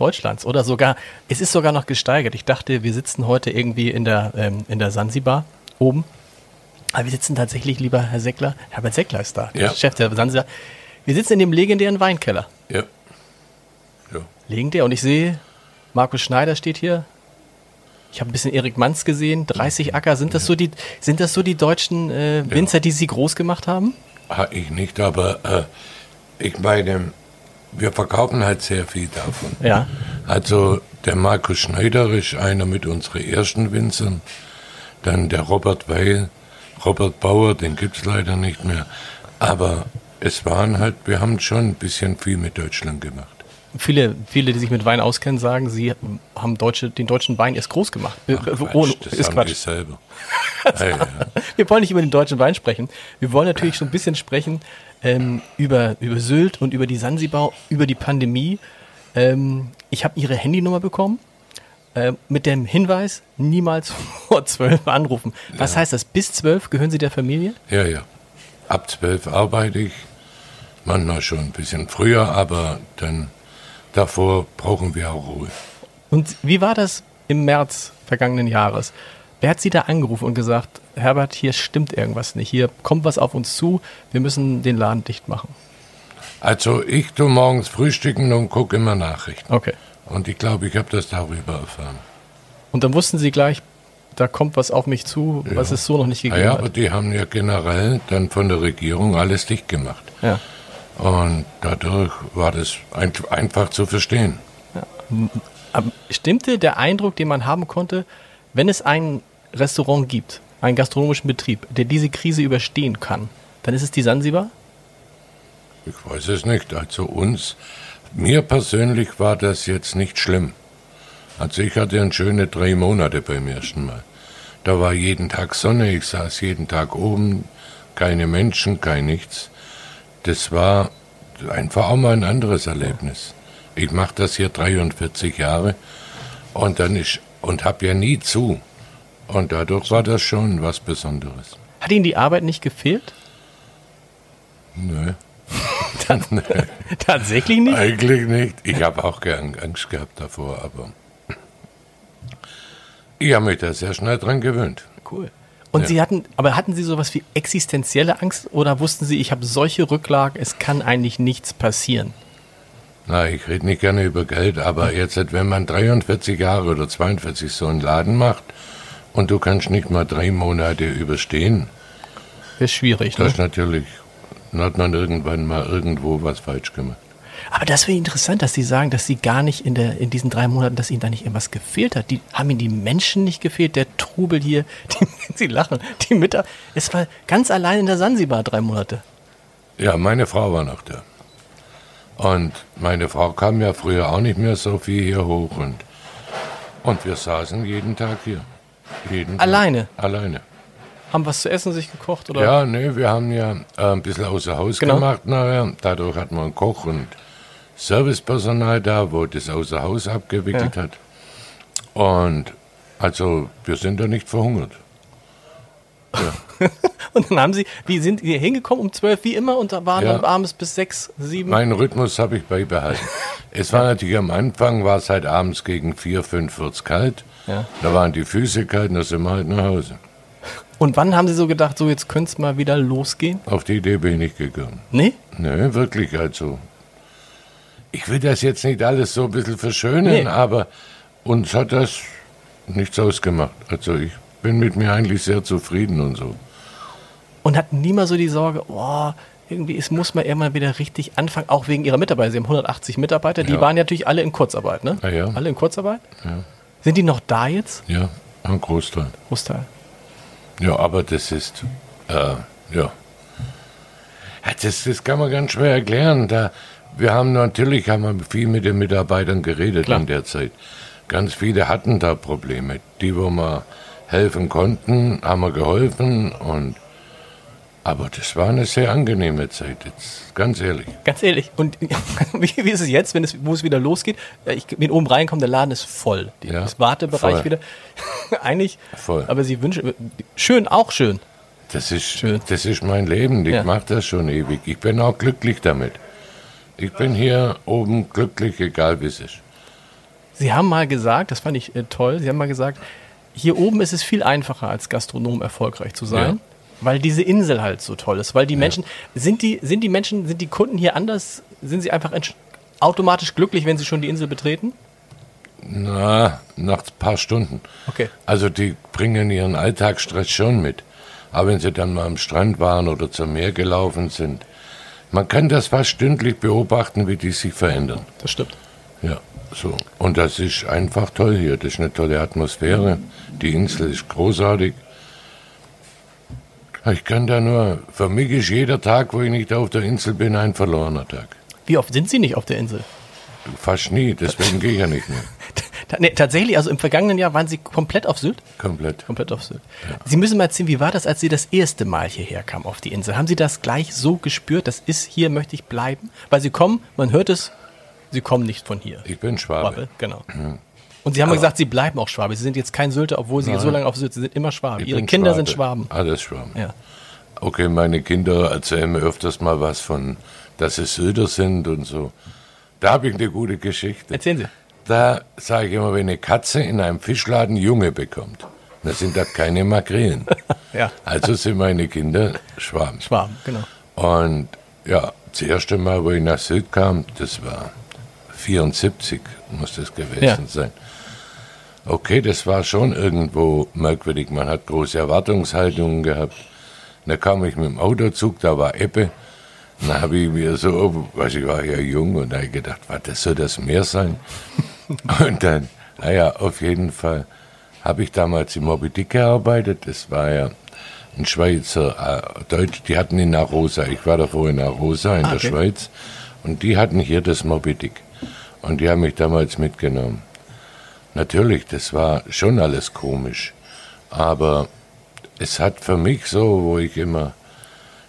Deutschlands oder sogar, es ist sogar noch gesteigert. Ich dachte, wir sitzen heute irgendwie in der, ähm, in der Sansibar oben. Aber wir sitzen tatsächlich, lieber Herr Seckler, Herbert Seckler ist da, Ja. Chef der Sansibar. Wir sitzen in dem legendären Weinkeller. Ja. ja. Legendär. Und ich sehe, Markus Schneider steht hier. Ich habe ein bisschen Erik Manz gesehen, 30 Acker. Sind das so die, sind das so die deutschen äh, Winzer, die Sie groß gemacht haben? Ha, ich nicht, aber äh, ich meine, wir verkaufen halt sehr viel davon. Ja. Also der Markus Schneider ist einer mit unseren ersten Winzern. Dann der Robert Weil, Robert Bauer, den gibt's leider nicht mehr. Aber es waren halt, wir haben schon ein bisschen viel mit Deutschland gemacht. Viele, viele, die sich mit Wein auskennen, sagen, sie haben deutsche, den deutschen Wein erst groß gemacht. Ach, Äh, Quatsch, ohne- das ist Quatsch. die selber. ja, ja. Wir wollen nicht über den deutschen Wein sprechen. Wir wollen natürlich schon ein bisschen sprechen ähm, über, über Sylt und über die Sansibar, über die Pandemie. Ähm, ich habe Ihre Handynummer bekommen äh, mit dem Hinweis, niemals vor zwölf anrufen. Was heißt das? Bis zwölf gehören Sie der Familie? Ja, ja. Ab zwölf arbeite ich, manchmal schon ein bisschen früher, aber dann davor brauchen wir auch Ruhe. Und wie war das im März vergangenen Jahres? Wer hat Sie da angerufen und gesagt, Herbert, hier stimmt irgendwas nicht, hier kommt was auf uns zu, wir müssen den Laden dicht machen? Also ich tu morgens frühstücken und gucke immer Nachrichten. Okay. Und ich glaube, ich habe das darüber erfahren. Und dann wussten Sie gleich, da kommt was auf mich zu, was es so noch nicht Ja, gegeben ja, aber hat. die haben ja generell dann von der Regierung alles dicht gemacht. Ja. Und dadurch war das ein, einfach zu verstehen. Aber stimmte der Eindruck, den man haben konnte, wenn es ein Restaurant gibt, einen gastronomischen Betrieb, der diese Krise überstehen kann, dann ist es die Sansibar? Ich weiß es nicht. Also uns, mir persönlich war das jetzt nicht schlimm. Also ich hatte eine schöne drei Monate beim ersten Mal. Da war jeden Tag Sonne, ich saß jeden Tag oben, keine Menschen, kein nichts. Das war einfach auch mal ein anderes Erlebnis. Ich mache das hier 43 Jahre und dann ist und habe ja nie zu. Und dadurch war das schon was Besonderes. Hat Ihnen die Arbeit nicht gefehlt? Nö, Tatsächlich nicht? eigentlich nicht. Ich habe auch Angst gehabt davor, aber ich habe mich da sehr schnell dran gewöhnt. Cool. Und Ja. Sie hatten, aber hatten Sie sowas wie existenzielle Angst oder wussten Sie, ich habe solche Rücklagen, es kann eigentlich nichts passieren? Na, ich rede nicht gerne über Geld, aber jetzt, wenn man 43 Jahre oder 42 so einen Laden macht und du kannst nicht mal drei Monate überstehen, Ist schwierig, ne? das ist natürlich, dann hat man irgendwann mal irgendwo was falsch gemacht. Aber das wäre interessant, dass Sie sagen, dass Sie gar nicht in, der, in diesen drei Monaten, dass Ihnen da nicht irgendwas gefehlt hat. Die, haben Ihnen die Menschen nicht gefehlt? Der Trubel hier, die, Sie lachen, die Mittag. Es war ganz allein in der Sansibar drei Monate. Ja, meine Frau war noch da. Und meine Frau kam ja früher auch nicht mehr so viel hier hoch und, und wir saßen jeden Tag hier. Jeden Tag. Alleine? Alleine. Haben was zu essen sich gekocht? Oder? Ja, nee, wir haben ja äh, ein bisschen außer Haus Genau. gemacht nachher. Dadurch hatten wir einen Koch und Servicepersonal da, wo das außer Haus abgewickelt hat. Und also, wir sind da nicht verhungert. Und dann haben Sie, wie sind Sie hingekommen um zwölf, wie immer, und da waren Ja. dann abends bis sechs, sieben. Meinen Rhythmus habe ich beibehalten. es war natürlich am Anfang, war es halt abends gegen vier, fünf wird's kalt. Ja. Da waren die Füße kalt und da sind wir halt nach Hause. Und wann haben Sie so gedacht, so jetzt könnte es mal wieder losgehen? Auf die Idee bin ich nicht gegangen. Nee? Nö, wirklich, also. Ich will das jetzt nicht alles so ein bisschen verschönen, Nee. aber uns hat das nichts ausgemacht. Also ich bin mit mir eigentlich sehr zufrieden und so. und hatten nie mal so die Sorge, oh, irgendwie es muss man irgendwann wieder richtig anfangen, auch wegen ihrer Mitarbeiter. Sie haben 180 Mitarbeiter, die Ja. waren ja natürlich alle in Kurzarbeit, ne? Ja, ja. Alle in Kurzarbeit? Sind die noch da jetzt? Ja, ein Großteil. Großteil. Ja, aber das ist, äh, ja. ja das, das kann man ganz schwer erklären. Da, wir haben natürlich haben wir viel mit den Mitarbeitern geredet Klar. in der Zeit. Ganz viele hatten da Probleme. Die, wo wir helfen konnten, haben wir geholfen. Und, aber das war eine sehr angenehme Zeit, jetzt, ganz ehrlich. Ganz ehrlich. Und wie, wie ist es jetzt, wenn es, wo es wieder losgeht? Äh, Ich bin oben reinkommen, der Laden ist voll. Die- Ja, das Wartebereich voll. wieder. Eigentlich. Voll. Aber sie wünschen. Schön, auch schön. Das ist, Schön. das ist mein Leben. Ich Ja. mache das schon ewig. Ich bin auch glücklich damit. Ich bin hier oben glücklich, egal wie es ist. Sie haben mal gesagt, das fand ich äh, toll, Sie haben mal gesagt, hier oben ist es viel einfacher als Gastronom erfolgreich zu sein, Ja. weil diese Insel halt so toll ist, weil die Menschen, sind die, sind die Menschen, sind die Kunden hier anders, sind sie einfach automatisch glücklich, wenn sie schon die Insel betreten? Na, nach ein paar Stunden. Okay. Also die bringen ihren Alltagsstress schon mit. Aber wenn sie dann mal am Strand waren oder zum Meer gelaufen sind, man kann das fast stündlich beobachten, wie die sich verändern. Das stimmt. Ja, so. Und das ist einfach toll hier. Das ist eine tolle Atmosphäre. Die Insel ist großartig. Ich kann da nur, für mich ist jeder Tag, wo ich nicht auf der Insel bin, ein verlorener Tag. Wie oft sind Sie nicht auf der Insel? Fast nie, deswegen gehe ich ja nicht mehr. Nee, tatsächlich, also im vergangenen Jahr waren Sie komplett auf Sylt? Komplett. Komplett auf Sylt. Sie müssen mal erzählen, wie war das, als Sie das erste Mal hierher kamen auf die Insel? Haben Sie das gleich so gespürt, das ist hier, möchte ich bleiben? Weil Sie kommen, man hört es, Sie kommen nicht von hier. Ich bin Schwabe. Schwabe, genau. Und Sie haben mal gesagt, Sie bleiben auch Schwabe. Sie sind jetzt kein Sylter, obwohl Sie Nein. so lange auf Sylt sind. Sie sind immer Schwabe. Ich Ihre Kinder Schwabe. sind Schwaben. Alles Schwaben. Ja. Okay, meine Kinder erzählen mir öfters mal was von, dass sie Söder sind und so. Da habe ich eine gute Geschichte. Erzählen Sie. Da sage ich immer, wenn eine Katze in einem Fischladen Junge bekommt, dann sind das keine Makrelen. Ja. Also sind meine Kinder Schwaben. Schwaben, genau. Und ja, das erste Mal, wo ich nach Sylt kam, das war 74, muss das gewesen Ja. sein. Okay, das war schon irgendwo merkwürdig. Man hat große Erwartungshaltungen gehabt. Da kam ich mit dem Autozug, da war Ebbe. Dann habe ich mir so, weiß ich war ja jung und da habe ich gedacht, was, das soll das Meer sein? und dann, naja, auf jeden Fall habe ich damals im Moby Dick gearbeitet. Das war ja ein Schweizer, äh, Deutsch, die hatten in Arosa. Ich war davor in Arosa in Ah, der okay. Schweiz. Und die hatten hier das Moby Dick. Und die haben mich damals mitgenommen. Natürlich, das war schon alles komisch. Aber es hat für mich so, wo ich immer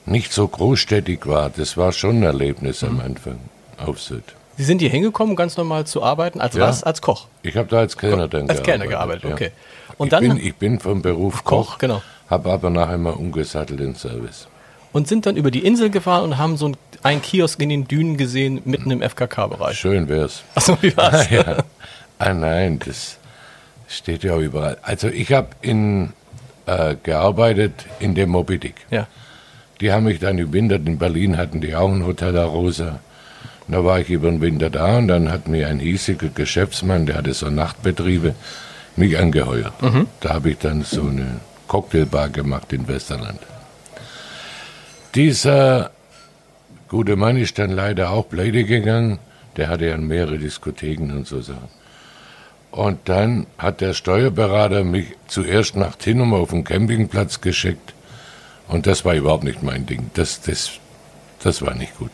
nicht so großstädtig war, das war schon ein Erlebnis Mhm. am Anfang auf Sylt. Sie sind hier hingekommen, ganz normal zu arbeiten. Als Ja. was? Als Koch. Ich habe da als Kellner dann Als Kellner gearbeitet, ja. okay. Und ich, dann bin, ich bin vom Beruf Koch, Koch, genau. habe aber nachher mal umgesattelt in Service. und sind dann über die Insel gefahren und haben so ein- einen Kiosk in den Dünen gesehen, mitten im FKK-Bereich. Schön wär's. Achso, wie war's? ja. Ah nein, das steht ja überall. Also ich habe in äh, gearbeitet in dem Moby Dick. Ja. Die haben mich dann im Winter, in Berlin hatten die auch ein Hotel La Rosa. Da war ich über den Winter da und dann hat mir ein hiesiger Geschäftsmann, der hatte so Nachtbetriebe, mich angeheuert. Da habe ich dann so eine Cocktailbar gemacht in Westerland. Dieser gute Mann ist dann leider auch pleite gegangen. Der hatte ja mehrere Diskotheken und so Sachen. Und dann hat der Steuerberater mich zuerst nach Tinnum auf den Campingplatz geschickt. Und das war überhaupt nicht mein Ding. Das, das, das war nicht gut.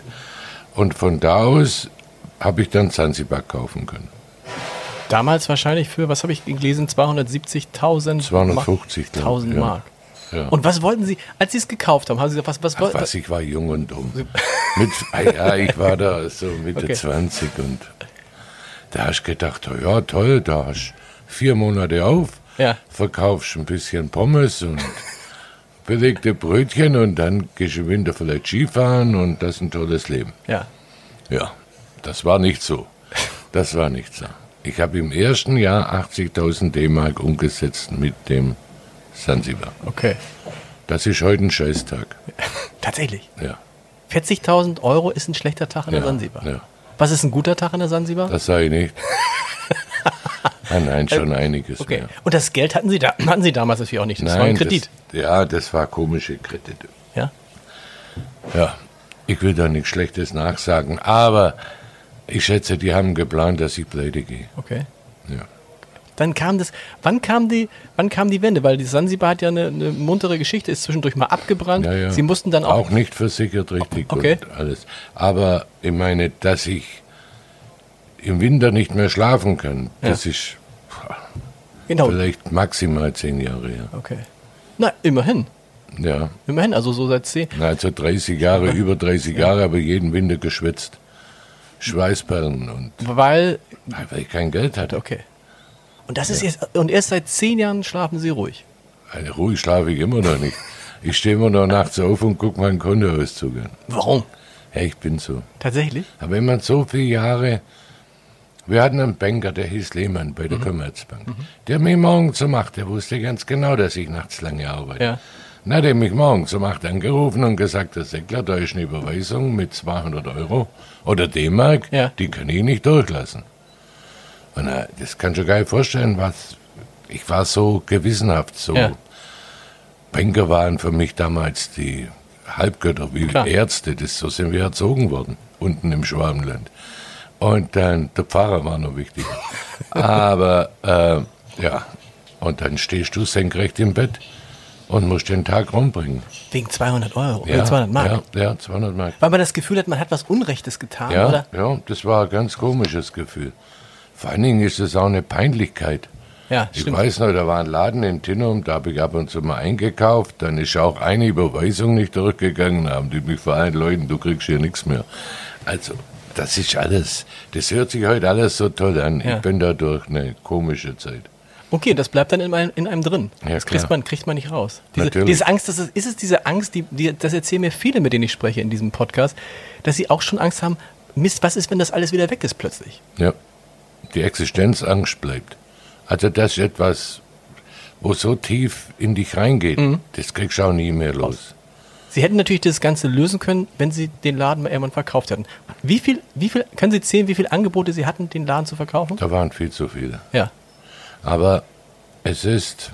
Und von da aus habe ich dann Zanzibar kaufen können. Damals wahrscheinlich für, was habe ich gelesen, 270.000 250, glaub ich, 1000 ja. Mark. Ja. Und was wollten Sie, als Sie es gekauft haben, haben Sie gesagt, was, wollten was, ich war jung und dumm. Mit, ah ja, ich war da so Mitte Okay. 20 und da hast du gedacht, oh ja toll, da hast du vier Monate auf, Ja. verkaufst ein bisschen Pommes und belegte Brötchen und dann Winter vielleicht Skifahren und das ist ein tolles Leben. Ja. Ja, das war nicht so. Das war nicht so. Ich habe im ersten Jahr 80.000 D-Mark umgesetzt mit dem Sansibar. Okay. Das ist heute ein Scheißtag. Tatsächlich. Ja. 40.000 Euro ist ein schlechter Tag in der Ja, Sansibar. ja. Was ist ein guter Tag in der Sansibar? Das sage ich nicht. Ah, nein, schon einiges okay. mehr. Und das Geld hatten Sie da, hatten Sie damals natürlich auch nicht. Das war ein Kredit. Das, ja, das war komische Kredite. Ja, ich will da nichts Schlechtes nachsagen, aber ich schätze, die haben geplant, dass ich pleite gehe. Okay. Ja. Dann kam das, wann kam die, wann kam die Wende? Weil die Sansibar hat ja eine, eine muntere Geschichte, ist zwischendurch mal abgebrannt. Ja, ja. Sie mussten dann auch, Auch nicht versichert, richtig Okay. und alles. Aber ich meine, dass ich im Winter nicht mehr schlafen kann, Ja. das ist genau. vielleicht maximal zehn Jahre her. Okay. Na, immerhin. Ja, Immerhin, also so seit zehn. also 30 Jahre, über 30 Jahre, aber jeden Winter geschwitzt. Schweißperlen und Weil, weil ich kein Geld hatte. okay. Und das ist jetzt, und erst seit zehn Jahren schlafen Sie ruhig. Also ruhig schlafe ich immer noch nicht. Ich stehe immer noch nachts auf und gucke meinen Kontoauszug an. Warum? Ja, ich bin so. Tatsächlich? Aber wenn man so viele Jahre. Wir hatten einen Banker, der hieß Lehmann bei Mhm. der Commerzbank. Der hat mich morgens um acht, der wusste ganz genau, dass ich nachts lange arbeite. Ja. Dann hat er mich morgens um acht angerufen und gesagt, Herr Seckler, da ist eine Überweisung mit 200 Euro oder D-Mark, Ja. die kann ich nicht durchlassen. Und äh, das kannst du dir gar nicht vorstellen, was. Ich war so gewissenhaft, so. Ja. Banker waren für mich damals die Halbgötter, wie Klar. Ärzte, das, so sind wir erzogen worden, unten im Schwabenland. Und dann, der Pfarrer war noch wichtig. Aber, äh, ja, und dann stehst du senkrecht im Bett und musst den Tag rumbringen. Wegen 200 Euro, Ja, oder 200 Mark. Ja, ja, 200 Mark. Weil man das Gefühl hat, man hat was Unrechtes getan, Ja, oder? ja, das war ein ganz komisches Gefühl. Vor allen Dingen ist es auch eine Peinlichkeit. Ja, Ich stimmt. weiß noch, da war ein Laden in Tinnum, da habe ich ab und zu mal eingekauft, dann ist auch eine Überweisung nicht durchgegangen, da haben die mich vereint, Leuten, du kriegst hier nichts mehr. Also, das ist alles, das hört sich heute alles so toll an. Ja. Ich bin da durch eine komische Zeit. Okay, das bleibt dann in einem, in einem drin. Ja, das kriegt man, kriegt man nicht raus. Diese, diese Angst, das ist, ist es diese Angst, die, die, das erzählen mir viele, mit denen ich spreche in diesem Podcast, dass sie auch schon Angst haben, Mist, was ist, wenn das alles wieder weg ist plötzlich? Ja, die Existenzangst bleibt. Also das ist etwas, wo so tief in dich reingeht, Mhm. das kriegst du auch nie mehr los. Sie hätten natürlich das Ganze lösen können, wenn Sie den Laden mal irgendwann verkauft hätten. Wie viel, wie viel, können Sie zählen, wie viele Angebote Sie hatten, den Laden zu verkaufen? Da waren viel zu viele. Ja. Aber es ist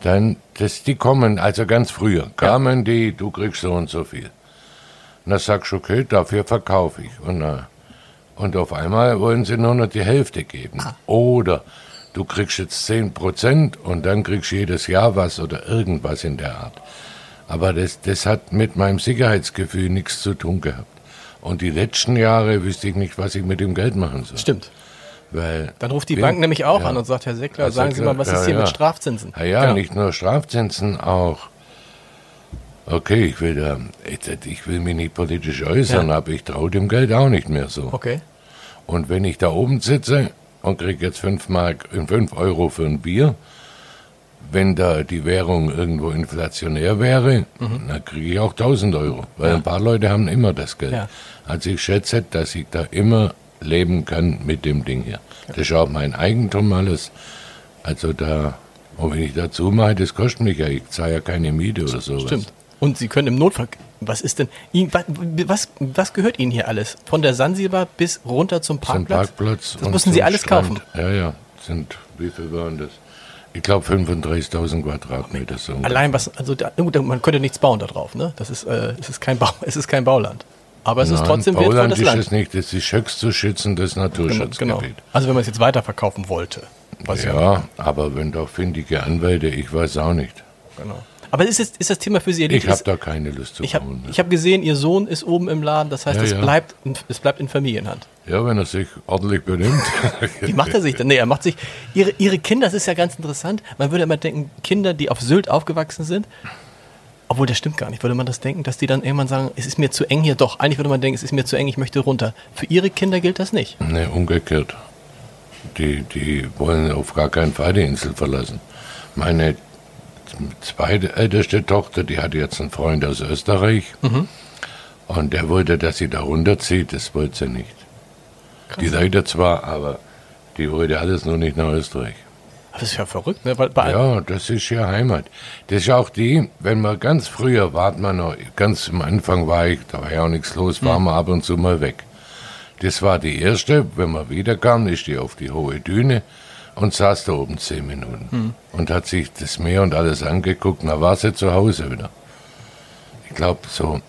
dann, das, die kommen, also ganz früher, kamen die, du kriegst so und so viel. Und dann sagst du, okay, dafür verkaufe ich. Und, äh, und auf einmal wollen sie nur noch die Hälfte geben. Oder du kriegst jetzt 10 Prozent und dann kriegst du jedes Jahr was oder irgendwas in der Art. Aber das, das hat mit meinem Sicherheitsgefühl nichts zu tun gehabt. Und die letzten Jahre wüsste ich nicht, was ich mit dem Geld machen soll. Stimmt. Weil Dann ruft die wir- Bank nämlich auch ja. an und sagt, Herr Seckler, sagen Sie mal, was ja, ist hier ja. mit Strafzinsen? Ja, ja, Genau. nicht nur Strafzinsen, auch. Okay, ich will da, ich- ich will mich nicht politisch äußern, Ja. aber ich traue dem Geld auch nicht mehr so. Okay. Und wenn ich da oben sitze und kriege jetzt 5 Mark, 5 Euro für ein Bier, wenn da die Währung irgendwo inflationär wäre, dann kriege ich auch 1000 Euro. Weil Mhm. Ja. ein paar Leute haben immer das Geld. Ja. Also ich schätze, dass ich da immer leben kann mit dem Ding hier. Das ist auch mein Eigentum alles. Also da, und wenn ich dazu mache, das kostet mich ja, ich zahle ja keine Miete oder sowas. Stimmt. Und Sie können im Notfall. Was ist denn. Ihnen, was, was gehört Ihnen hier alles? Von der Sansibar bis runter zum Zum Parkplatz? Parkplatz. Das und mussten Sie alles Strand. kaufen. Ja, ja. Sind, wie viel waren das? Ich glaube 35.000 Quadratmeter. So. Allein was. Also da, gut, man könnte nichts bauen da drauf, ne? Das ist, äh, es ist, kein, Bau, es ist kein Bauland. Aber es ist Nein, trotzdem Bauland wertvolles ist Land. es nicht, es ist höchst zu schützendes Naturschutzgebiet. Genau. Also wenn man es jetzt weiterverkaufen wollte. Ja, aber wenn doch findige Anwälte, ich weiß auch nicht. Genau. Aber ist, es, ist das Thema für Sie Ich erledigt? habe Ist- da keine Lust zu ich habe ne? ich hab gesehen, Ihr Sohn ist oben im Laden, das heißt, Ja, es, ja. Bleibt in, es bleibt in Familienhand. Ja, wenn er sich ordentlich benimmt. Wie macht er sich denn? Nee, er macht sich. Ihre, ihre Kinder, das ist ja ganz interessant. Man würde immer denken, Kinder, die auf Sylt aufgewachsen sind, obwohl das stimmt gar nicht, würde man das denken, dass die dann irgendwann sagen, es ist mir zu eng hier. Doch, eigentlich würde man denken, es ist mir zu eng, ich möchte runter. Für ihre Kinder gilt das nicht. ne, umgekehrt. Die, die wollen auf gar keinen Fall die Insel verlassen. Meine zweite älteste Tochter, die hatte jetzt einen Freund aus Österreich. Mhm. Und der wollte, dass sie da runterzieht, das wollte sie nicht. Die leidet zwar, aber die wollte alles nur nicht nach Österreich. Das ist ja verrückt, ne? Weil bei Ja, das ist ja Heimat. Das ist auch die, wenn man ganz früher war, man noch, ganz am Anfang war ich, da war ja auch nichts los, war man ab und zu mal weg. Das war die erste, wenn man wiederkam, ist die auf die hohe Düne und saß da oben zehn Minuten und hat sich das Meer und alles angeguckt, und dann war sie zu Hause wieder. Ich glaube, so,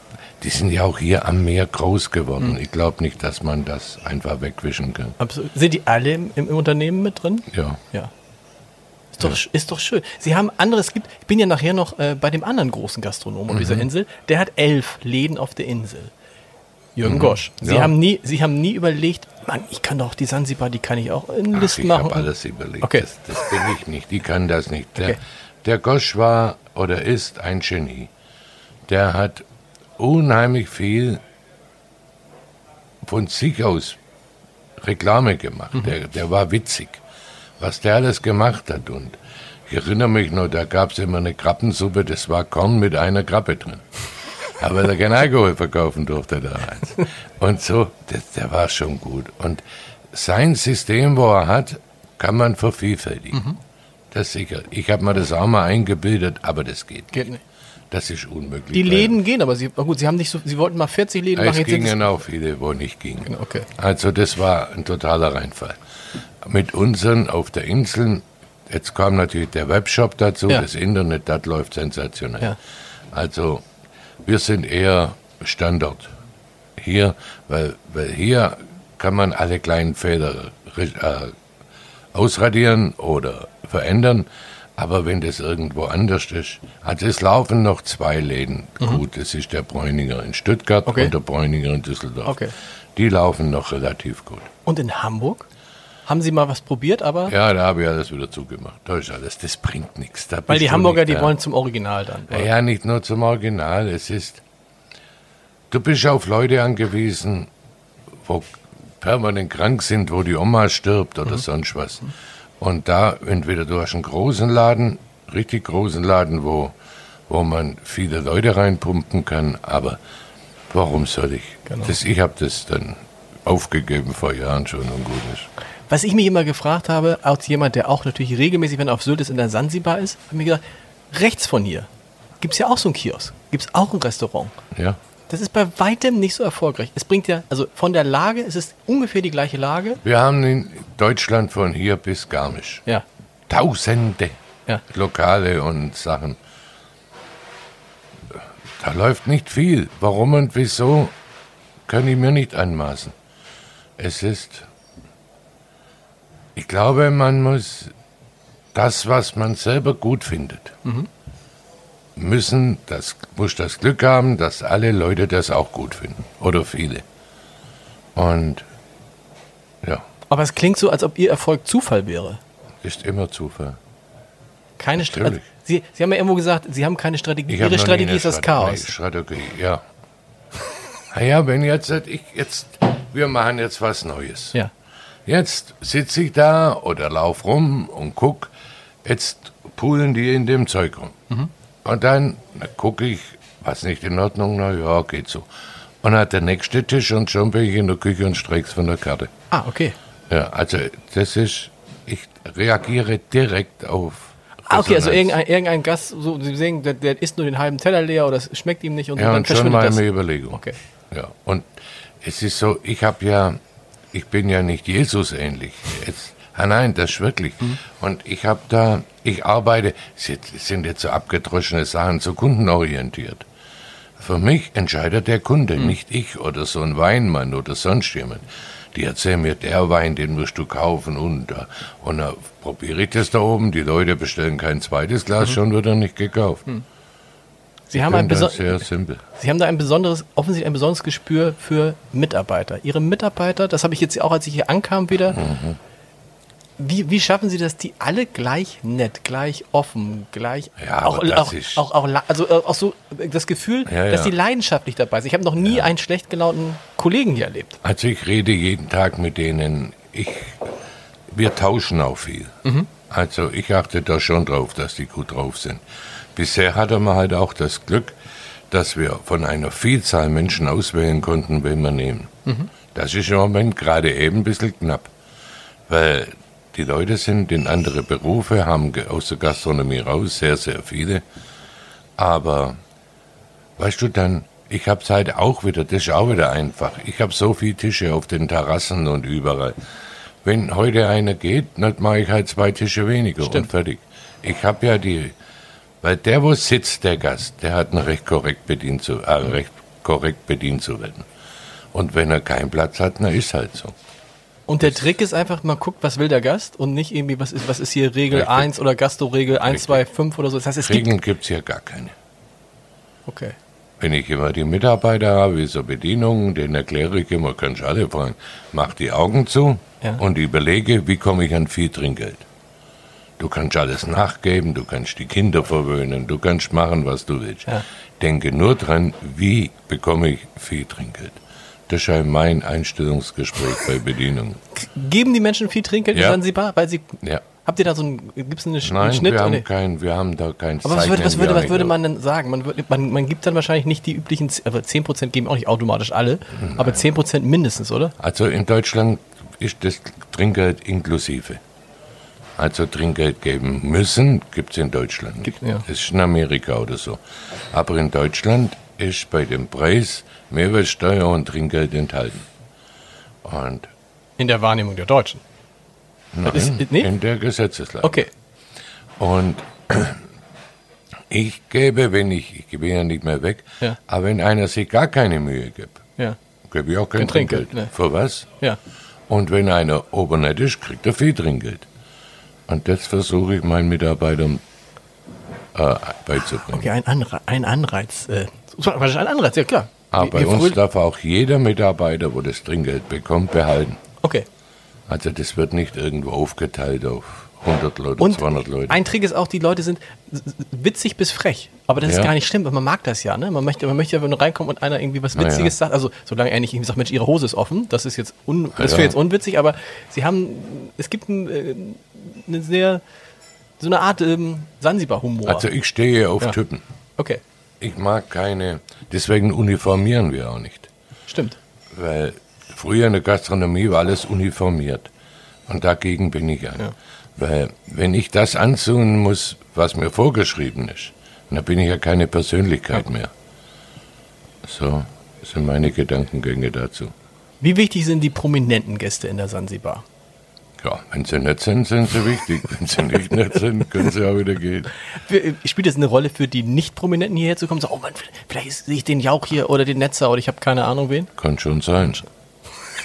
die sind ja auch hier am Meer groß geworden. Ich glaube nicht, dass man das einfach wegwischen kann. Absolut. Sind die alle im, im Unternehmen mit drin? Ja. Ja. Ist doch, ist doch schön. Sie haben anderes gibt. Ich bin ja nachher noch äh, bei dem anderen großen Gastronomen auf dieser Mhm. Insel. Der hat elf Läden auf der Insel. Jürgen Gosch. Sie Mhm. Ja. haben nie, Sie haben nie überlegt, Mann, ich kann doch die Sansibar, die kann ich auch in Ach, Listen ich machen. habe alles überlegt. Okay. Das, das bin ich nicht. Die kann das nicht. Der, Okay. der Gosch war oder ist ein Genie. Der hat unheimlich viel von sich aus Reklame gemacht. Mhm. Der, der war witzig, was der alles gemacht hat. Und ich erinnere mich noch, da gab es immer eine Krabbensuppe, das war Korn mit einer Krabbe drin. Aber er kein Alkohol verkaufen durfte da eins. Und so, das, der war schon gut. Und sein System, wo er hat, kann man vervielfältigen. Mhm. Das sicher. Ich habe mir das auch mal eingebildet, aber das geht nicht. Geht nicht. Das ist unmöglich. Die Läden gehen, aber Sie, gut, Sie haben nicht so, Sie wollten mal 40 Läden machen. Es Jetzt sind es, gingen auch viele, wo nicht gingen. Genau, okay. Also das war ein totaler Reinfall. Mit unseren auf der Insel, jetzt kam natürlich der Webshop dazu, Ja. das Internet, das läuft sensationell. Ja. Also wir sind eher Standort hier, weil, weil hier kann man alle kleinen Fehler äh, ausradieren oder verändern. Aber wenn das irgendwo anders ist, also es laufen noch zwei Läden. Gut, das ist der Bräuninger in Stuttgart Mhm. Okay. und der Bräuninger in Düsseldorf. Okay. Die laufen noch relativ gut. Und in Hamburg? Haben Sie mal was probiert, aber Ja, da habe ich alles wieder zugemacht. Da ist alles, das bringt nichts. Da weil die Hamburger, die wollen zum Original dann. Ja, ja, nicht nur zum Original. Es ist, du bist auf Leute angewiesen, wo permanent krank sind, wo die Oma stirbt Mhm. oder sonst was. Und da, entweder du hast einen großen Laden, richtig großen Laden, wo, wo man viele Leute reinpumpen kann, aber warum soll ich? Genau. Das, ich habe das dann aufgegeben vor Jahren schon und gut ist. Was ich mich immer gefragt habe, als jemand, der auch natürlich regelmäßig, wenn er auf Sylt ist, in der Sansibar ist, habe ich mir gedacht, rechts von hier gibt es ja auch so einen Kiosk, gibt es auch ein Restaurant. Ja, Das ist bei weitem nicht so erfolgreich. Es bringt ja, also von der Lage, es ist ungefähr die gleiche Lage. wir haben in Deutschland von hier bis Garmisch Ja, Tausende ja. Lokale und Sachen. Da läuft nicht viel. Warum und wieso, kann ich mir nicht anmaßen. Es ist, ich glaube, man muss das, was man selber gut findet, müssen das, muss das Glück haben, dass alle Leute das auch gut finden. Oder viele. Und ja, Aber es klingt so, als ob Ihr Erfolg Zufall wäre. ist immer Zufall. Keine Strategie. Natürlich. Sie, Sie haben ja irgendwo gesagt, Sie haben keine Strategie. Ich Ihre Strategie ist das Chaos. Strategie, ja. Naja, wenn jetzt, ich jetzt, wir machen jetzt was Neues. Ja. Jetzt sitze ich da oder lauf rum und guck, jetzt poolen die in dem Zeug rum. Mhm. Und dann gucke ich, was nicht in Ordnung, na ja, geht so. Und dann hat der nächste Tisch und schon bin ich in der Küche und streck's von der Karte. Ah, okay. Ja, also das ist, ich reagiere direkt auf. Ah, okay, also irgendein, irgendein Gast, so, Sie sehen, der, der isst nur den halben Teller leer oder es schmeckt ihm nicht und, Ja, dann und schon mal das. eine Überlegung. Okay. Ja, und es ist so, ich habe ja, ich bin ja nicht Jesus ähnlich. Jetzt, ah nein, das ist wirklich. Mhm. Und ich habe da, ich arbeite, sind- jetzt so abgedroschene Sachen, so kundenorientiert. Für mich entscheidet der Kunde, Mhm. nicht ich oder so ein Weinmann oder sonst jemand. Die erzählen mir, der Wein, den musst du kaufen und, äh, und dann probiere ich das da oben. Die Leute bestellen kein zweites Mhm. Glas, schon wird er nicht gekauft. Sie haben, ein sehr simpel. Sie haben da ein besonderes, offensichtlich ein besonderes Gespür für Mitarbeiter. Ihre Mitarbeiter, das habe ich jetzt auch, als ich hier ankam wieder. Mhm. Wie, wie schaffen Sie das, die alle gleich nett, gleich offen, gleich Ja, auch, auch, auch, auch, also äh, auch so äh, das Gefühl, Ja, dass ja. sie leidenschaftlich dabei sind. Ich habe noch nie einen schlecht gelaunten Kollegen hier erlebt. Also ich rede jeden Tag mit denen. Ich, wir tauschen auch viel. Also ich achte da schon drauf, dass die gut drauf sind. Bisher hatte man halt auch das Glück, dass wir von einer Vielzahl Menschen auswählen konnten, wen wir nehmen. Das ist im Moment gerade eben ein bisschen knapp, weil die Leute sind in andere Berufe, haben aus der Gastronomie raus, sehr, sehr viele. Aber Weißt du, dann, ich hab's halt auch wieder, das ist auch wieder einfach. Ich hab so viele Tische auf den Terrassen und überall. Wenn heute einer geht, dann mache ich halt zwei Tische weniger und fertig. Ich hab ja die, weil der, wo sitzt, der Gast, der hat ihn recht korrekt bedient, so, äh, recht korrekt bedient zu werden. Und wenn er keinen Platz hat, na ist halt so. Und der Trick ist einfach, man guckt, was will der Gast und nicht irgendwie, was ist, was ist hier Regel Richtig. 1 oder Gasto-Regel 1, Richtig. 2, 5 oder so. Das heißt, es gibt. Regeln gibt's hier gar keine. Okay. Wenn ich immer die Mitarbeiter habe, wie so Bedienungen, denen erkläre ich immer, kannst du alle fragen, mach die Augen zu Ja. und überlege, wie komme ich an viel Trinkgeld. Du kannst alles nachgeben, du kannst die Kinder verwöhnen, du kannst machen, was du willst. Ja. Denke nur dran, wie bekomme ich viel Trinkgeld. Das ist ja mein Einstellungsgespräch bei Bedienungen. Geben die Menschen viel Trinkgeld in Ja. Sansibar? Weil sie. Ja. Habt ihr da so einen. Gibt es einen, Sch- einen Nein, Schnitt? wir haben, kein, wir haben da kein Aber was würde, was, würde, was würde man denn sagen? Man, würde, man, man gibt dann wahrscheinlich nicht die üblichen, aber 10% geben auch nicht automatisch alle, aber 10% mindestens, oder? Also in Deutschland ist das Trinkgeld inklusive. Also Trinkgeld geben müssen, gibt es in Deutschland. Gibt- ja. Das ist in Amerika oder so. Aber in Deutschland ist bei dem Preis Mehrwertsteuer und Trinkgeld enthalten. Und In der Wahrnehmung der Deutschen. nein, ist- nee? in der Gesetzeslage. Okay. Und ich gebe, wenn ich, ich gebe ja nicht mehr weg, Ja. aber wenn einer sich gar keine Mühe gibt, Ja. gebe ich auch kein Kein Trinkgeld, Trinkgeld. ne. Für was? Ja. Und wenn einer obernett ist, kriegt er viel Trinkgeld. Und das versuche ich meinen Mitarbeitern äh, beizubringen. Okay, ein, Anre ein Anreiz. Äh, ein Anreiz, ja klar. Aber bei uns darf auch jeder Mitarbeiter, wo das Trinkgeld bekommt, behalten. Okay. Also das wird nicht irgendwo aufgeteilt auf 100 Leute, Und 200 Leute. ein Trick ist auch, die Leute sind witzig bis frech. Aber das ist Ja. gar nicht schlimm, weil man mag das ja. Ne? Man, möchte, man möchte ja, wenn du reinkommst und einer irgendwie was ja. Witziges sagt, also solange er nicht irgendwie sagt, Mensch, ihre Hose ist offen, das ist jetzt, un, das ist Ja. jetzt unwitzig, aber sie haben, es gibt ein, äh, eine sehr, so eine Art ähm, Sansibar-Humor. Also ich stehe auf Ja. Typen. okay, Ich mag keine, deswegen uniformieren wir auch nicht. stimmt. Weil früher in der Gastronomie war alles uniformiert. Und dagegen bin ich ein. Ja. Weil wenn ich das anziehen muss, was mir vorgeschrieben ist, dann bin ich ja keine Persönlichkeit mehr. So sind meine Gedankengänge dazu. Wie wichtig sind die prominenten Gäste in der Sansibar? Ja, wenn sie nett sind, sind sie wichtig. Wenn sie nicht nett sind, können sie auch wieder gehen. Äh, Spielt es eine Rolle für die Nicht-Prominenten hierher zu kommen? So, oh Mann, vielleicht sehe ich den Jauch hier oder den Netzer oder ich habe keine Ahnung wen. Kann schon sein.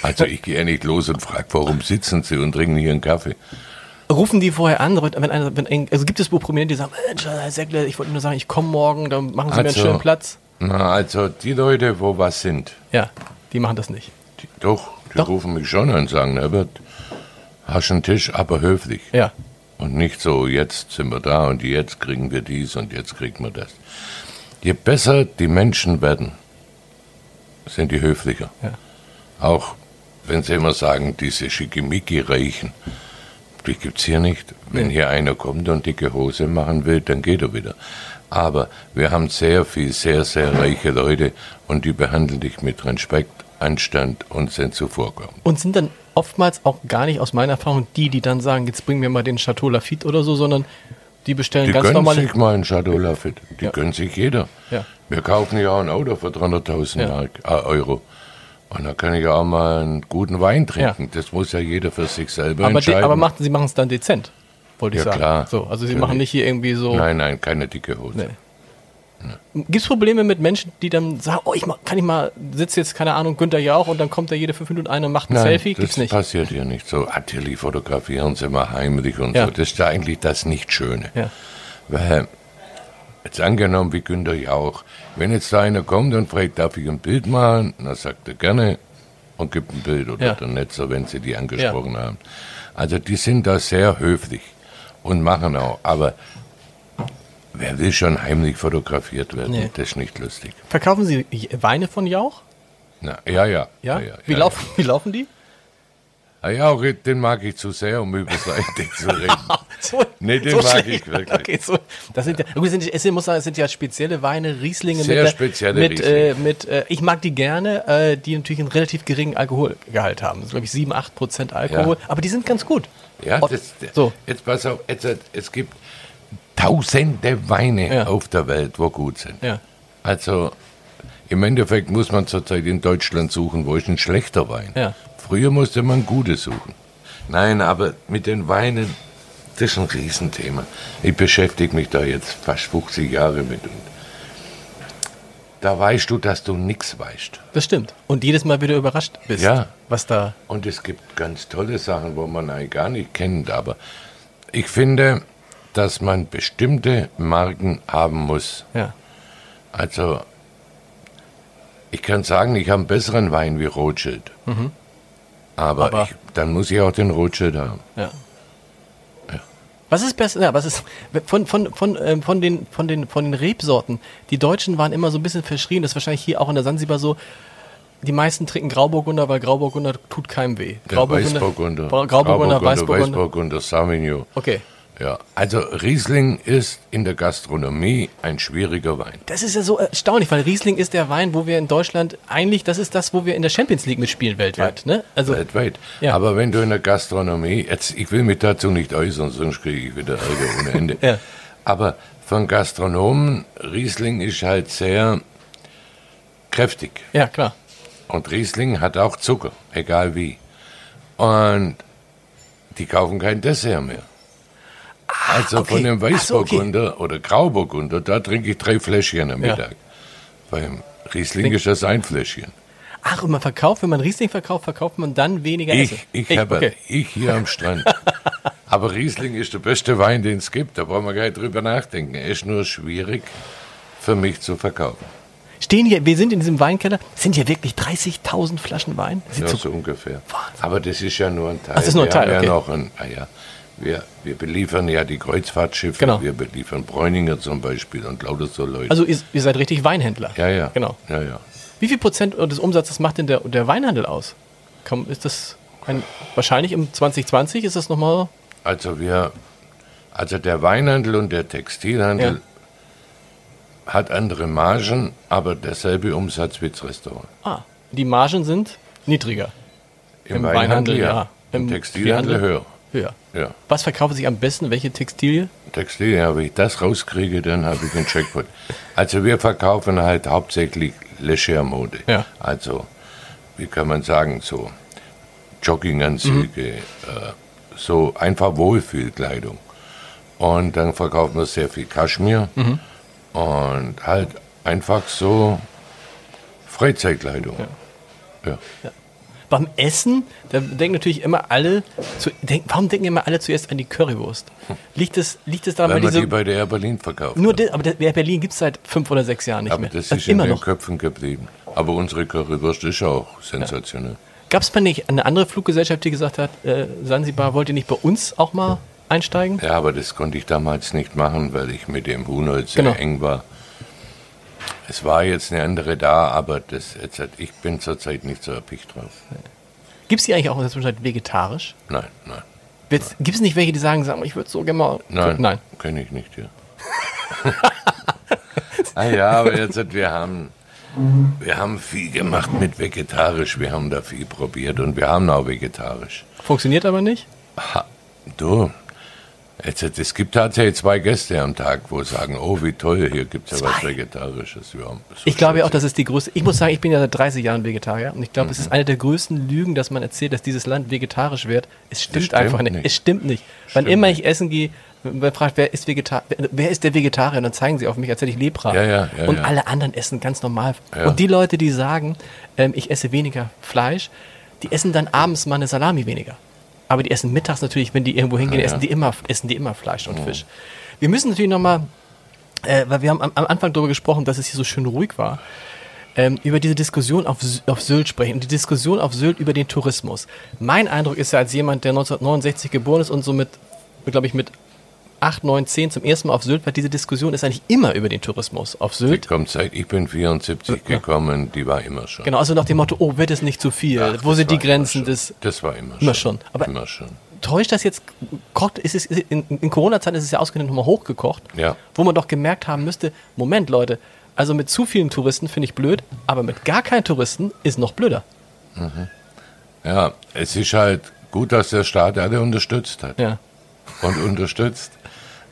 Also ich gehe ja nicht los und frage, warum sitzen sie und trinken hier einen Kaffee. Rufen die vorher an, wenn einer, wenn ein, also gibt es wohl Prominente, die sagen, Mensch, Herr Säckle, ich wollte nur sagen, ich komme morgen, dann machen Sie mir einen Also- schönen Platz. Na, also die Leute, wo was sind, Ja, die machen das nicht. die, doch, die Doch. rufen mich schon an und sagen, Herbert, hast einen Tisch, aber höflich. Ja, Und nicht so, jetzt sind wir da und jetzt kriegen wir dies und jetzt kriegen wir das. Je besser die Menschen werden, sind die höflicher. Ja. Auch wenn sie immer sagen, diese Schickimicki-Reichen, die gibt's hier nicht. Wenn hier einer kommt und dicke Hose machen will, dann geht er wieder. Aber wir haben sehr viel, sehr, sehr reiche Leute und die behandeln dich mit Respekt, Anstand und sind zuvorkommend. und sind dann oftmals auch gar nicht aus meiner Erfahrung die, die dann sagen, jetzt bring mir mal den Chateau Lafitte oder so, sondern die bestellen Die ganz gönnen normale. sich mal einen Chateau Lafite. Die Ja. gönnt sich jeder. Ja. Wir kaufen ja auch ein Auto für 300.000 Ja. Mark, äh, Euro. Und da kann ich ja auch mal einen guten Wein trinken. Das muss ja jeder für sich selber aber, de, entscheiden. aber macht, sie machen es dann dezent, wollte ich Ja, sagen. klar. So, also sie Natürlich. machen nicht hier irgendwie so. Nein, nein, keine dicke Hose. Nee. Gibt es Probleme mit Menschen, die dann sagen, oh, ich mach, kann ich mal, sitzt jetzt, keine Ahnung, Günther Jauch und dann kommt da jede fünf Minuten einer und macht ein Nein, Selfie? das Gibt's nicht. passiert hier nicht so. Natürlich fotografieren sie mal heimlich und Ja. so. Das ist ja eigentlich das Nicht-Schöne. Ja. Weil, jetzt angenommen wie Günther Jauch, wenn jetzt da einer kommt und fragt, darf ich ein Bild machen, dann sagt er gerne und gibt ein Bild oder Ja. der Netzer, wenn sie die angesprochen haben. Also die sind da sehr höflich und machen auch. Aber wer will schon heimlich fotografiert werden? Nee. Das ist nicht lustig. Verkaufen Sie Weine von Jauch? Na, ja, ja. Ja. ja, wie, ja, laufen, wie laufen die? Ja, ja, auch den mag ich zu sehr, um über sein Ding zu reden. So, Nee, den mag ich wirklich. Okay, so, das sind ja, gut, sind, es muss sagen, es sind ja spezielle Weine, Rieslinge Sehr mit, spezielle mit, äh, Rieslinge. mit äh, ich mag die gerne, äh, die natürlich einen relativ geringen Alkoholgehalt haben. Das ist, glaube ich, 7, 8 Prozent Alkohol, aber die sind ganz gut. Ja, das, so. jetzt pass auf, jetzt, es gibt tausende Weine Ja. auf der Welt, wo gut sind. Ja. Also im Endeffekt muss man zurzeit in Deutschland suchen, wo ist ein schlechter Wein. Ja. Früher musste man gute suchen. Nein, aber mit den Weinen, das ist ein Riesenthema. Ich beschäftige mich da jetzt fast 50 Jahre mit. Und da weißt du, dass du nichts weißt. Das stimmt. Und jedes Mal wieder überrascht bist, Ja. was da. Und es gibt ganz tolle Sachen, wo man eigentlich gar nicht kennt. Aber ich finde, dass man bestimmte Marken haben muss. Ja. Also, ich kann sagen, ich habe einen besseren Wein wie Rothschild. Aber, Mhm. Aber- ich, dann muss ich auch den Rothschild haben. Ja. Was ist besser? Ja, was ist von, von, von, ähm, von, den, von, den, von den Rebsorten? Die Deutschen waren immer so ein bisschen verschrien. Das ist wahrscheinlich hier auch in der Sansibar so. Die meisten trinken Grauburgunder, weil Grauburgunder tut keinem weh. Der Weißburgunder, Bra- Grauburgunder, Weißburgunder. Weißburgunder, Sauvignon. Okay. Ja, also Riesling ist in der Gastronomie ein schwieriger Wein. Das ist ja so erstaunlich, weil Riesling ist der Wein, wo wir in Deutschland eigentlich, das ist das, wo wir in der Champions League mitspielen weltweit. Ne? Also, Weltweit. Ja. Aber wenn du in der Gastronomie, jetzt, ich will mich dazu nicht äußern, sonst kriege ich wieder Ärger ohne Ende. Ja. Aber von Gastronomen, Riesling ist halt sehr kräftig. ja, klar. Und Riesling hat auch Zucker, egal wie. Und die kaufen kein Dessert mehr. Also okay. von dem Ach so, okay. Weißburgunder oder Grauburgunder, da trinke ich drei Fläschchen am Ja. Mittag. Beim Riesling ist das ein Fläschchen. Ach, und man verkauft, wenn man Riesling verkauft, verkauft man dann weniger Essen. Ich, ich, habe, okay. ich hier am Strand. Aber Riesling ist der beste Wein, den es gibt. Da brauchen wir gar nicht drüber nachdenken. Er ist nur schwierig für mich zu verkaufen. Stehen hier, wir sind in diesem Weinkeller, sind hier wirklich 30.000 Flaschen Wein? Sieht Ja, so, so ungefähr. Wahnsinn. Aber das ist ja nur ein Teil. Ach, das ist nur ein wir Teil, haben okay. ja noch ein, ah ja, wir, wir beliefern ja die Kreuzfahrtschiffe, Genau. wir beliefern Bräuninger zum Beispiel und lauter so Leute. also ihr, ihr seid richtig Weinhändler. ja, ja. Genau. Ja, ja. Wie viel Prozent des Umsatzes macht denn der, der Weinhandel aus? Komm, ist das ein, wahrscheinlich im 2020 ist das nochmal, Also wir, also der Weinhandel und der Textilhandel hat andere Margen, aber derselbe Umsatz wie das Restaurant. ah, die Margen sind niedriger. Im, Im Weinhandel, Weinhandel, ja. ja. Im, Im Textilhandel höher. Höher. Ja. Was verkauft sich am besten? Welche Textilie? Textil, ja, wenn ich das rauskriege, dann habe ich den Jackpot. Also wir verkaufen halt hauptsächlich Leger-Mode. Ja. Also, wie kann man sagen, so Jogginganzüge, Mhm. äh, so einfach Wohlfühlkleidung. Und dann verkaufen wir sehr viel Kaschmir Mhm. und halt einfach so Freizeitkleidung. Ja. Beim Essen, da denken natürlich immer alle, zu, denk, warum denken immer alle zuerst an die Currywurst? Liegt es, liegt es daran, Weil weil die diese, bei der Air Berlin verkaufen. nur, de, aber der Air Berlin gibt es seit fünf oder sechs Jahren nicht Aber mehr. das Also ist in immer den noch. Köpfen geblieben. Aber unsere Currywurst ist auch sensationell. Gab es mal nicht eine andere Fluggesellschaft, die gesagt hat, äh, Sansibar, wollt ihr nicht bei uns auch mal einsteigen? Ja, aber das konnte ich damals nicht machen, weil ich mit dem Hunold sehr Genau. eng war. Es war jetzt eine andere da, aber das, jetzt, ich bin zurzeit nicht so erpicht drauf. Gibt es die eigentlich auch in der Zwischenzeit vegetarisch? Nein, nein, Gibt es nicht welche, die sagen, sag mal, ich würde so gerne mal. nein, Nein. kenne ich nicht, ja. ah ja, aber jetzt, wir haben, wir haben viel gemacht mit vegetarisch, wir haben da viel probiert und wir haben auch vegetarisch. Funktioniert aber nicht? Ha, du, es gibt tatsächlich zwei Gäste am Tag, wo sagen, oh, wie toll, hier gibt es ja was? Vegetarisches. Ja, so Ich glaube ja auch, das ist die größte. Ich muss sagen, ich bin ja seit 30 Jahren Vegetarier und ich glaube, es Mhm. ist eine der größten Lügen, dass man erzählt, dass dieses Land vegetarisch wird. Es stimmt, stimmt einfach nicht. nicht. Es stimmt nicht. Wann Stimmt immer nicht. ich essen gehe, man fragt, wer ist, Vegetar wer, ist der Vegetarier? Und dann zeigen sie auf mich, als hätte ich Lepra. Ja, ja, ja, und alle anderen essen ganz normal. Und die Leute, die sagen, ähm, ich esse weniger Fleisch, die essen dann abends mal eine Salami weniger. Aber die essen mittags natürlich, wenn die irgendwo hingehen, Ja, essen, die immer, essen die immer Fleisch und Fisch. Wir müssen natürlich nochmal äh, weil wir haben am, am Anfang darüber gesprochen, dass es hier so schön ruhig war, ähm, über diese Diskussion auf, auf Sylt sprechen und die Diskussion auf Sylt über den Tourismus. Mein Eindruck ist ja als jemand, der 1969 geboren ist und so mit, glaube ich, mit 8, 9, 10 zum ersten Mal auf Sylt war, diese Diskussion ist eigentlich immer über den Tourismus auf Die Sylt. kommt seit, ich bin 74 gekommen, die war immer schon. Genau, also nach dem Motto, oh, wird es nicht zu viel? Ach, Wo sind die Grenzen schon. des... Das war immer, Immer schon. Aber- immer schon. Täuscht das jetzt, kocht, ist es, in, in Corona-Zeiten ist es ja ausgerechnet nochmal hochgekocht, Ja. wo man doch gemerkt haben müsste, Moment Leute, also mit zu vielen Touristen finde ich blöd, aber mit gar keinen Touristen ist noch blöder. Ja, es ist halt gut, dass der Staat alle unterstützt hat. Ja. Und unterstützt.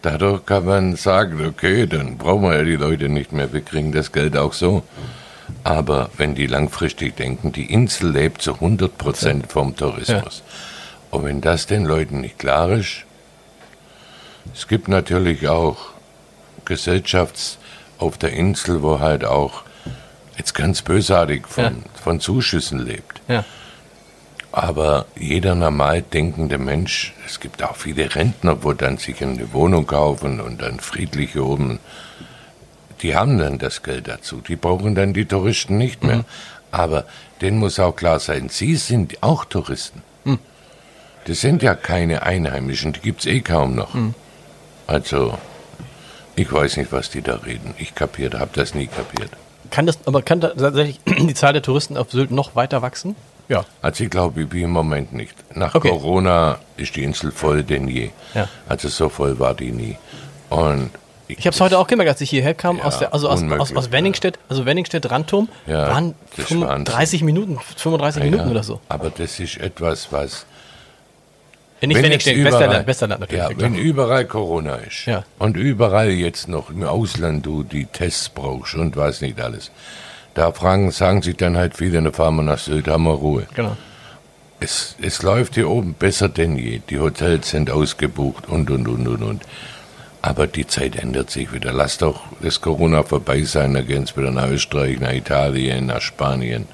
Dadurch kann man sagen, okay, dann brauchen wir ja die Leute nicht mehr, wir kriegen das Geld auch so. Aber wenn die langfristig denken, die Insel lebt zu 100 Prozent vom Tourismus. Und wenn das den Leuten nicht klar ist, es gibt natürlich auch Gesellschafts auf der Insel, wo halt auch jetzt ganz bösartig von, Ja. von Zuschüssen lebt. Ja. Aber jeder normal denkende Mensch, es gibt auch viele Rentner, wo dann sich eine Wohnung kaufen und dann friedlich oben, die haben dann das Geld dazu. Die brauchen dann die Touristen nicht mehr. Aber denen muss auch klar sein, sie sind auch Touristen. Das sind ja keine Einheimischen, die gibt's eh kaum noch. Also, ich weiß nicht, was die da reden. Ich kapiert, habe das nie kapiert. Kann das, aber kann da tatsächlich die Zahl der Touristen auf Sylt noch weiter wachsen? Ja. Also ich glaube, wie im Moment nicht. Nach Okay. Corona ist die Insel voll denn je. Ja. Also so voll war die nie. Und Ich habe es heute auch gemerkt, als ich hierher kam, Ja, aus der, also aus, aus, aus Wenningstedt, also Wenningstedt Randturm, Ja, waren das ist 35 Wahnsinn. 30 Minuten, 35 Minuten ja, oder so. Aber das ist etwas, was Äh, Nicht Wenn Wenningstedt, Westerland, überall- Westerland natürlich. Ja, wenn überall Corona ist Ja. und überall jetzt noch im Ausland du die Tests brauchst und weiß nicht alles, da fragen, sagen sich dann halt viele, dann fahren wir nach Sylt, haben wir Ruhe. genau. Es, es läuft hier oben besser denn je. Die Hotels sind ausgebucht und, und, und, und, und. Aber die Zeit ändert sich wieder. Lass doch das Corona vorbei sein, dann geht's wieder nach Österreich, nach Italien, nach Spanien.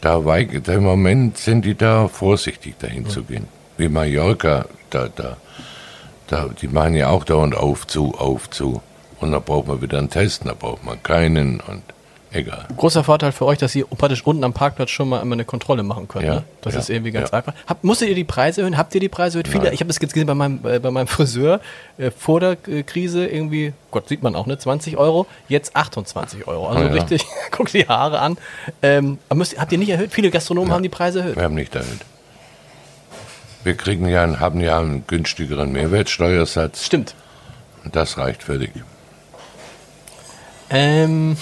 Da, weig- da im Moment sind die da vorsichtig dahin zu gehen. Wie Mallorca, da, da, da, die machen ja auch dauernd auf, zu, auf, zu. Und dann braucht man wieder einen Test, dann braucht man keinen und egal. Großer Vorteil für euch, dass ihr praktisch unten am Parkplatz schon mal immer eine Kontrolle machen könnt. Ja, ne? Das ja, ist irgendwie ganz ja. einfach. Habt, musstet ihr die Preise erhöhen? Habt ihr die Preise erhöht? Viele, ich habe das jetzt gesehen bei meinem, äh, bei meinem Friseur äh, vor der äh, Krise irgendwie, Gott sieht man auch, ne? 20 Euro, jetzt 28 Euro. Also Ah, richtig, guck die Haare an. Ähm, müsst, habt ihr nicht erhöht? Viele Gastronomen haben die Preise erhöht. Wir haben nicht erhöht. Wir kriegen ja, einen- haben ja einen günstigeren Mehrwertsteuersatz. Stimmt. Und das reicht völlig. Ähm,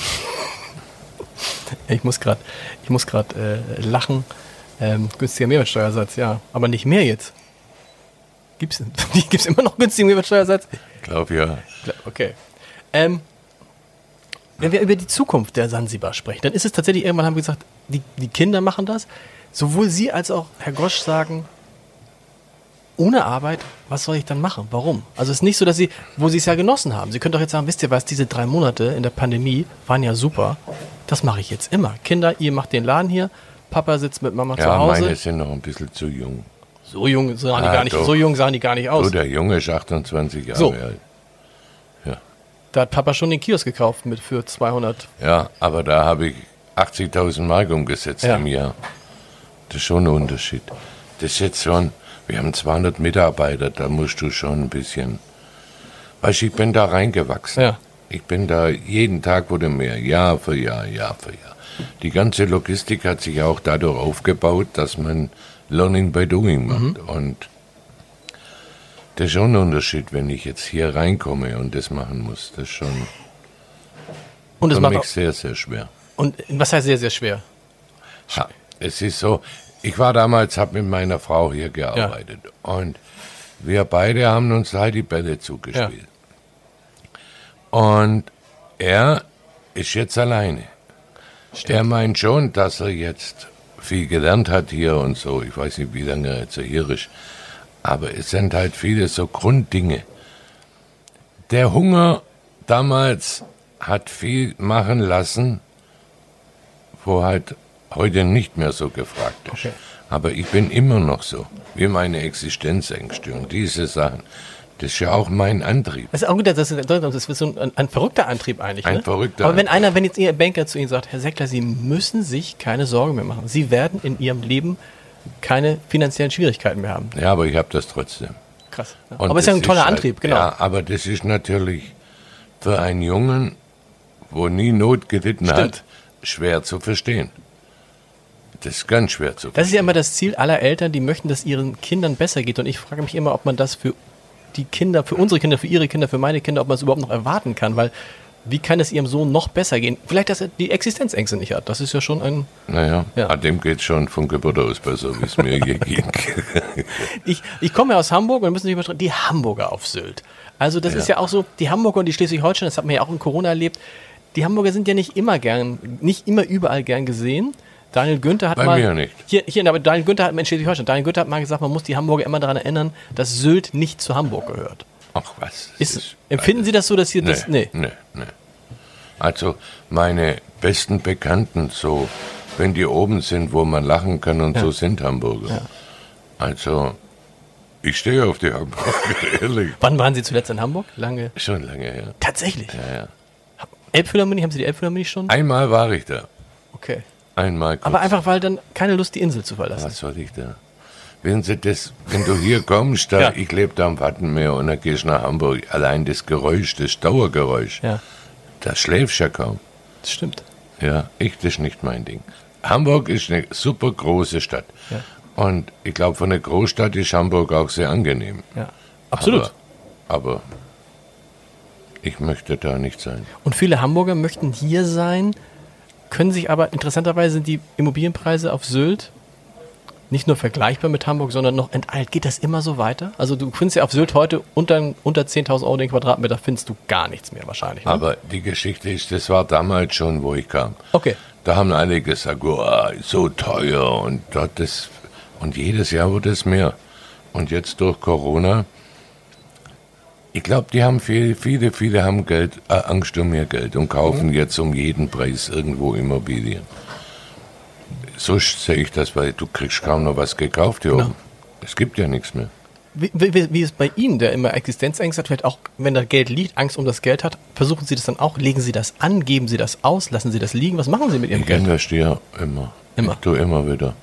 ich muss gerade, ich muss gerade äh, lachen. Ähm, günstiger Mehrwertsteuersatz, ja, aber nicht mehr jetzt. Gibt's, gibt's immer noch günstigen Mehrwertsteuersatz? Ich glaube ja. Okay. Ähm, wenn wir über die Zukunft der Sansibar sprechen, dann ist es tatsächlich, irgendwann haben wir gesagt, die, die Kinder machen das. Sowohl Sie als auch Herr Gosch sagen, ohne Arbeit, was soll ich dann machen? Warum? Also es ist nicht so, dass Sie, wo Sie es ja genossen haben. Sie können doch jetzt sagen, wisst ihr was, diese drei Monate in der Pandemie waren ja super. Das mache ich jetzt immer. Kinder, ihr macht den Laden hier, Papa sitzt mit Mama zu Ja, Hause. meine sind noch ein bisschen zu jung. So jung sahen die Ah, gar nicht, doch. so jung sahen die gar nicht aus. So, der Junge ist 28 Jahre So. alt. Da hat Papa schon den Kiosk gekauft mit für 200 Ja, aber da habe ich 80.000 Mark umgesetzt Ja. im Jahr. Das ist schon ein Unterschied. Das ist jetzt schon, wir haben 200 Mitarbeiter, da musst du schon ein bisschen. Weißt du, ich bin da reingewachsen. Ja. Ich bin da jeden Tag wurde mehr, Jahr für Jahr, Jahr für Jahr. Die ganze Logistik hat sich auch dadurch aufgebaut, dass man Learning by Doing macht. Und das ist schon ein Unterschied, wenn ich jetzt hier reinkomme und das machen muss. Das ist schon Und für macht mich sehr, sehr schwer. und was heißt sehr, sehr schwer? Ja, es ist so, ich war damals, habe mit meiner Frau hier gearbeitet und wir beide haben uns halt die Bälle zugespielt. Und er ist jetzt alleine. Er meint schon, dass er jetzt viel gelernt hat hier und so. Ich weiß nicht, wie lange er jetzt hier ist. Aber es sind halt viele so Grunddinge. Der Hunger damals hat viel machen lassen, wo halt heute nicht mehr so gefragt ist. Okay. Aber ich bin immer noch so, wie meine Existenzängste und diese Sachen. Das ist ja auch mein Antrieb. Das ist auch gut, das ist, das ist so ein, ein verrückter Antrieb eigentlich. Ein ne? verrückter Aber wenn Antrieb. einer, wenn jetzt Ihr Banker zu Ihnen sagt, Herr Seckler, Sie müssen sich keine Sorgen mehr machen. Sie werden in Ihrem Leben keine finanziellen Schwierigkeiten mehr haben. Ja, aber ich habe das trotzdem. Krass. Und Aber es ist ja ein toller halt- Antrieb, genau. Ja, aber das ist natürlich für einen Jungen, wo nie Not gelitten Stimmt. hat, schwer zu verstehen. Das ist ganz schwer zu Das ist verstehen. ja immer das Ziel aller Eltern, die möchten, dass ihren Kindern besser geht. Und ich frage mich immer, ob man das für die Kinder, für unsere Kinder, für ihre Kinder, für meine Kinder, ob man es überhaupt noch erwarten kann. Weil wie kann es ihrem Sohn noch besser gehen? Vielleicht, dass er die Existenzängste nicht hat. Das ist ja schon ein. Naja, Ja. ja. dem geht schon von Geburt aus besser, wie es mir hier ging. Ich, ich komme ja aus Hamburg und müssen nicht überschreiten, die Hamburger auf Sylt. Also das ist ja auch so, die Hamburger und die Schleswig-Holstein, das hat man ja auch in Corona erlebt, die Hamburger sind ja nicht immer gern, nicht immer überall gern gesehen. Daniel Günther hat Bei mal. mir nicht. Hier, hier, aber Daniel Günther hat in Schleswig-Holstein. Daniel Günther hat mal gesagt, man muss die Hamburger immer daran erinnern, dass Sylt nicht zu Hamburg gehört. Ach was. Ist, empfinden Sie das so, dass hier das. Nee, Nee. nee, nee. Also meine besten Bekannten, so, wenn die oben sind, wo man lachen kann und Ja. so sind Hamburger. Ja. Also, ich stehe auf die Hamburger, ehrlich. Wann waren Sie zuletzt in Hamburg? Lange. Schon lange her. Tatsächlich. Ja, ja. Elbphilharmonie, haben Sie die Elbphilharmonie schon? Einmal war ich da. Okay. Einmal kurz. Aber einfach, weil dann keine Lust, die Insel zu verlassen. Was soll ich da? Wenn Sie das, wenn du hier kommst, da, Ja. ich lebe da am Wattenmeer und dann gehst du nach Hamburg, allein das Geräusch, das Dauergeräusch, Ja, da schläfst du ja kaum. das stimmt. Ja, ich, das ist nicht mein Ding. Hamburg ist eine super große Stadt. Ja. Und ich glaube, von der Großstadt ist Hamburg auch sehr angenehm. Ja. Absolut. Aber, aber ich möchte da nicht sein. Und viele Hamburger möchten hier sein, können sich aber interessanterweise sind die Immobilienpreise auf Sylt nicht nur vergleichbar mit Hamburg, sondern noch enteilt. Geht das immer so weiter? Also du findest ja auf Sylt heute unter, unter 10.000 Euro den Quadratmeter findest du gar nichts mehr wahrscheinlich. Ne? Aber die Geschichte ist, das war damals schon, wo ich kam. Okay. Da haben alle gesagt, oh, so teuer und dort das und jedes Jahr wird es mehr. Und jetzt durch Corona, ich glaube, die haben viele, viele, viele haben Geld, äh, Angst um ihr Geld und kaufen jetzt um jeden Preis irgendwo Immobilien. So sehe ich das, weil du kriegst kaum noch was gekauft hier Genau. oben. Es gibt ja nichts mehr. Wie, wie, wie ist bei Ihnen, der immer Existenzängste hat, vielleicht auch, wenn da Geld liegt, Angst um das Geld hat, versuchen Sie das dann auch? Legen Sie das an? Geben Sie das aus? Lassen Sie das liegen? Was machen Sie mit Ihrem Ich Geld? investiere immer. Immer. Ich tue immer wieder.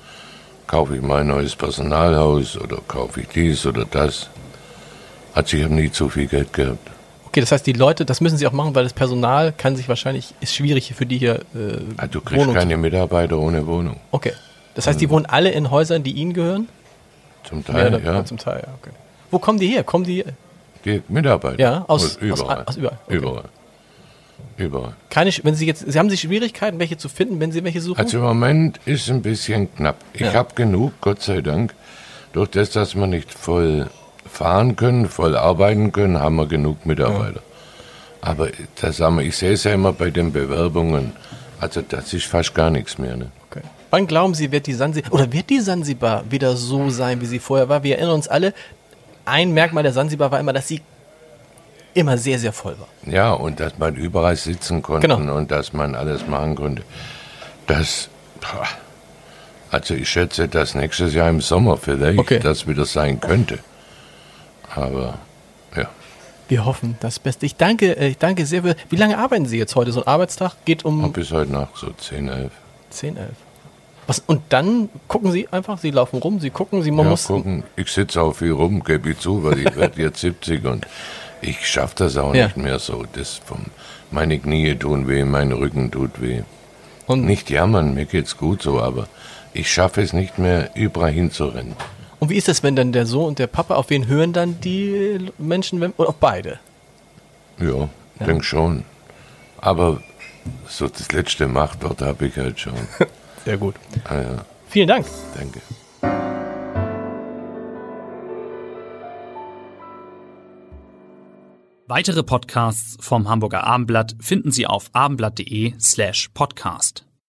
Kaufe ich mal ein neues Personalhaus oder kaufe ich dies oder das. Also ich habe nie zu viel Geld gehabt. Okay, das heißt, die Leute, das müssen Sie auch machen, weil das Personal kann sich wahrscheinlich, ist schwierig für die hier äh, Ah, Du kriegst Wohnung keine Mitarbeiter ohne Wohnung. Okay. Das heißt, die wohnen alle in Häusern, die Ihnen gehören? Zum Teil, ja. Zum Teil, ja. Okay. Wo kommen die her? Kommen die Die Mitarbeiter. Ja, aus- überall. aus- aus überall, okay. Überall. Überall. keine, wenn Sie jetzt, Sie haben Sie Schwierigkeiten, welche zu finden, wenn Sie welche suchen? Also im Moment ist ein bisschen knapp. Ich Ja. habe genug, Gott sei Dank. Durch das, dass wir nicht voll fahren können, voll arbeiten können, haben wir genug Mitarbeiter. Aber das sagen wir, ich sehe es ja immer bei den Bewerbungen. Also das ist fast gar nichts mehr. Ne? okay. Wann glauben Sie, wird die Sansibar, oder wird die Sansibar wieder so sein, wie sie vorher war? Wir erinnern uns alle, ein Merkmal der Sansibar war immer, dass sie immer sehr, sehr voll war. Ja, und dass man überall sitzen konnte Genau. und dass man alles machen konnte. Das, also ich schätze, dass nächstes Jahr im Sommer vielleicht Okay. das wieder sein könnte. Aber ja, Wir hoffen das Beste. Ich danke, äh, ich danke sehr. Für, wie lange arbeiten Sie jetzt heute? So ein Arbeitstag geht um bis heute Nacht so 10, 11. 10, 11. Was, und dann gucken Sie einfach, Sie laufen rum, Sie gucken, Sie man Ja, muss. gucken. Ich sitze auch viel rum, gebe ich zu, weil ich werde jetzt 70 und ich schaffe das auch Ja. nicht mehr so. Das vom, meine Knie tun weh, mein Rücken tut weh. Und, Nicht jammern, mir geht's gut so, aber ich schaffe es nicht mehr, überall hinzurennen. Und wie ist das, wenn dann der Sohn und der Papa, auf wen hören dann die Menschen, wenn, oder auf beide? Ja, denk schon. Aber so das letzte Machtwort habe ich halt schon. Sehr gut. ah, ja, Vielen Dank. danke. Weitere Podcasts vom Hamburger Abendblatt finden Sie auf abendblatt.de slash podcast.